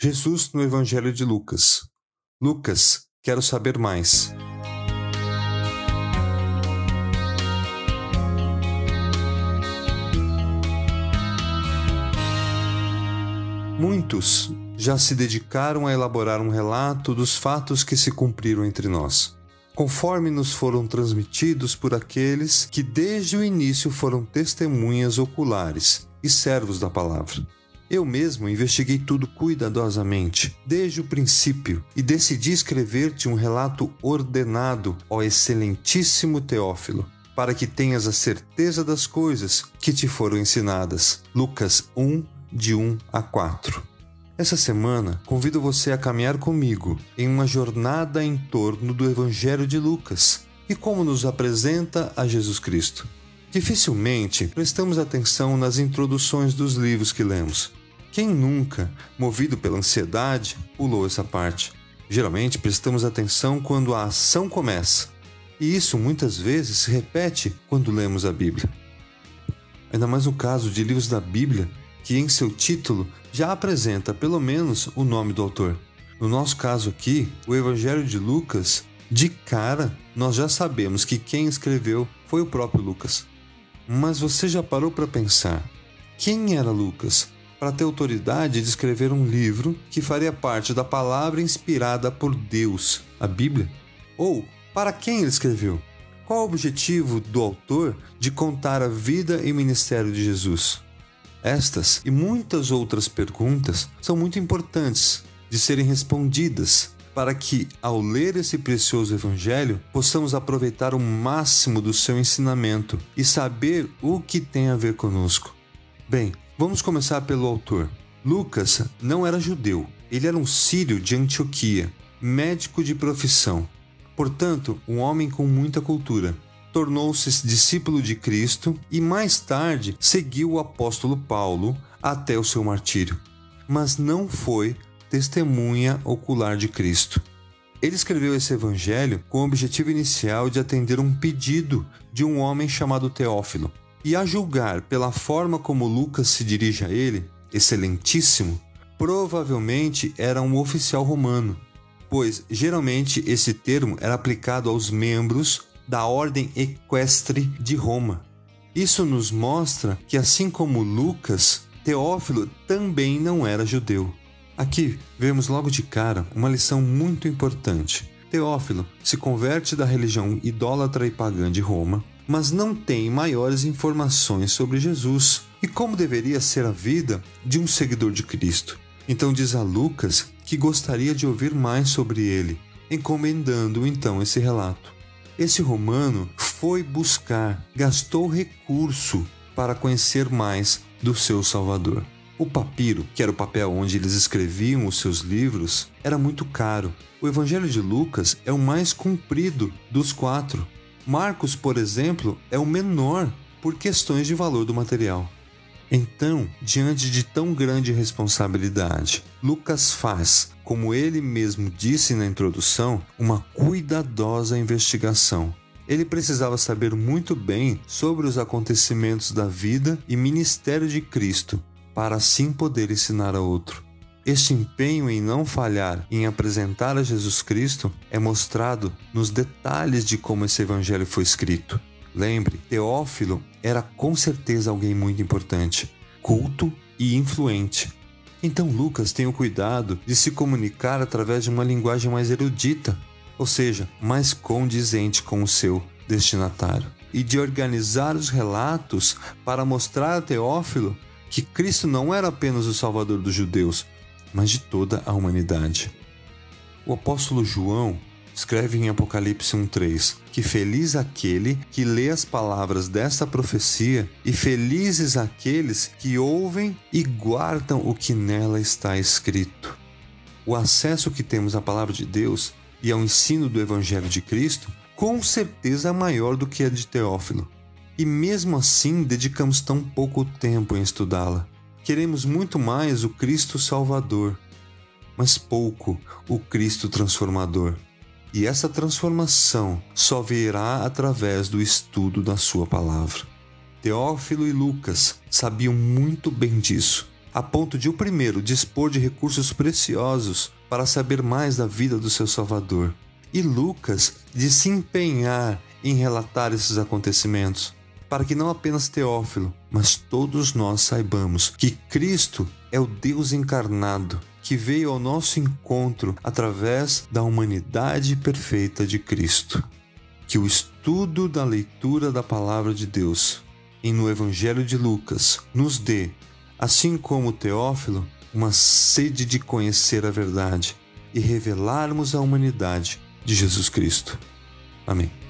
Jesus no Evangelho de Lucas. Lucas, quero saber mais. Muitos já se dedicaram a elaborar um relato dos fatos que se cumpriram entre nós, conforme nos foram transmitidos por aqueles que desde o início foram testemunhas oculares e servos da palavra. Eu mesmo investiguei tudo cuidadosamente, desde o princípio, e decidi escrever-te um relato ordenado, ó excelentíssimo Teófilo, para que tenhas a certeza das coisas que te foram ensinadas. Lucas 1, de 1 a 4. Essa semana, convido você a caminhar comigo em uma jornada em torno do Evangelho de Lucas e como nos apresenta a Jesus Cristo. Dificilmente prestamos atenção nas introduções dos livros que lemos. Quem nunca, movido pela ansiedade, pulou essa parte? Geralmente prestamos atenção quando a ação começa, e isso muitas vezes se repete quando lemos a Bíblia. Ainda mais no caso de livros da Bíblia, que em seu título já apresenta pelo menos o nome do autor. No nosso caso aqui, o Evangelho de Lucas, de cara, nós já sabemos que quem escreveu foi o próprio Lucas. Mas você já parou para pensar quem era Lucas para ter autoridade de escrever um livro que faria parte da palavra inspirada por Deus, a Bíblia? Ou para quem ele escreveu? Qual o objetivo do autor de contar a vida e ministério de Jesus? Estas e muitas outras perguntas são muito importantes de serem respondidas para que, ao ler esse precioso Evangelho, possamos aproveitar o máximo do seu ensinamento e saber o que tem a ver conosco. Bem, vamos começar pelo autor. Lucas não era judeu, ele era um sírio de Antioquia, médico de profissão, portanto, um homem com muita cultura. Tornou-se discípulo de Cristo e mais tarde seguiu o apóstolo Paulo até o seu martírio. Mas não foi testemunha ocular de Cristo. Ele escreveu esse evangelho com o objetivo inicial de atender um pedido de um homem chamado Teófilo. E a julgar pela forma como Lucas se dirige a ele, excelentíssimo, provavelmente era um oficial romano, pois geralmente esse termo era aplicado aos membros da ordem equestre de Roma. Isso nos mostra que, assim como Lucas, Teófilo também não era judeu. Aqui vemos logo de cara uma lição muito importante. Teófilo se converte da religião idólatra e pagã de Roma, mas não tem maiores informações sobre Jesus e como deveria ser a vida de um seguidor de Cristo. Então diz a Lucas que gostaria de ouvir mais sobre ele, encomendando então esse relato. Esse romano foi buscar, gastou recurso para conhecer mais do seu Salvador. O papiro, que era o papel onde eles escreviam os seus livros, era muito caro. O Evangelho de Lucas é o mais comprido dos quatro. Marcos, por exemplo, é o menor por questões de valor do material. Então, diante de tão grande responsabilidade, Lucas faz, como ele mesmo disse na introdução, uma cuidadosa investigação. Ele precisava saber muito bem sobre os acontecimentos da vida e ministério de Cristo para assim poder ensinar a outro. Este empenho em não falhar em apresentar a Jesus Cristo é mostrado nos detalhes de como esse evangelho foi escrito. Lembre, Teófilo era com certeza alguém muito importante, culto e influente. Então Lucas tem o cuidado de se comunicar através de uma linguagem mais erudita, ou seja, mais condizente com o seu destinatário, e de organizar os relatos para mostrar a Teófilo que Cristo não era apenas o Salvador dos judeus, mas de toda a humanidade. O apóstolo João escreve em Apocalipse 1:3 que feliz aquele que lê as palavras desta profecia e felizes aqueles que ouvem e guardam o que nela está escrito. O acesso que temos à palavra de Deus e ao ensino do evangelho de Cristo com certeza é maior do que a de Teófilo e mesmo assim dedicamos tão pouco tempo em estudá-la. Queremos muito mais o Cristo Salvador, mas pouco o Cristo Transformador. E essa transformação só virá através do estudo da Sua palavra. Teófilo e Lucas sabiam muito bem disso a ponto de o primeiro dispor de recursos preciosos para saber mais da vida do seu Salvador, e Lucas de se empenhar em relatar esses acontecimentos, para que não apenas Teófilo, mas todos nós saibamos que Cristo é o Deus encarnado que veio ao nosso encontro através da humanidade perfeita de Cristo. Que o estudo da leitura da palavra de Deus e no Evangelho de Lucas nos dê, assim como Teófilo, uma sede de conhecer a verdade e revelarmos a humanidade de Jesus Cristo. Amém.